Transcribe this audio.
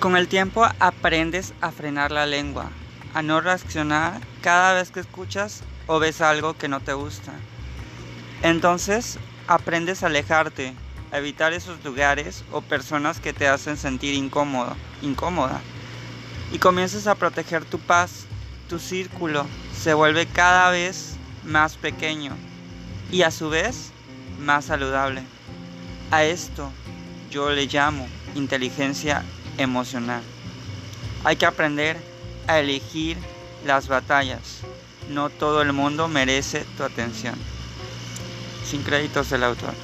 Con el tiempo aprendes a frenar la lengua, a no reaccionar cada vez que escuchas o ves algo que no te gusta. Entonces aprendes a alejarte, a evitar esos lugares o personas que te hacen sentir incómodo, incómoda. Y comienzas a proteger tu paz, tu círculo se vuelve cada vez más pequeño y a su vez más saludable. A esto yo le llamo inteligencia emocional. Hay que aprender a elegir las batallas. No todo el mundo merece tu atención. Sin créditos del autor.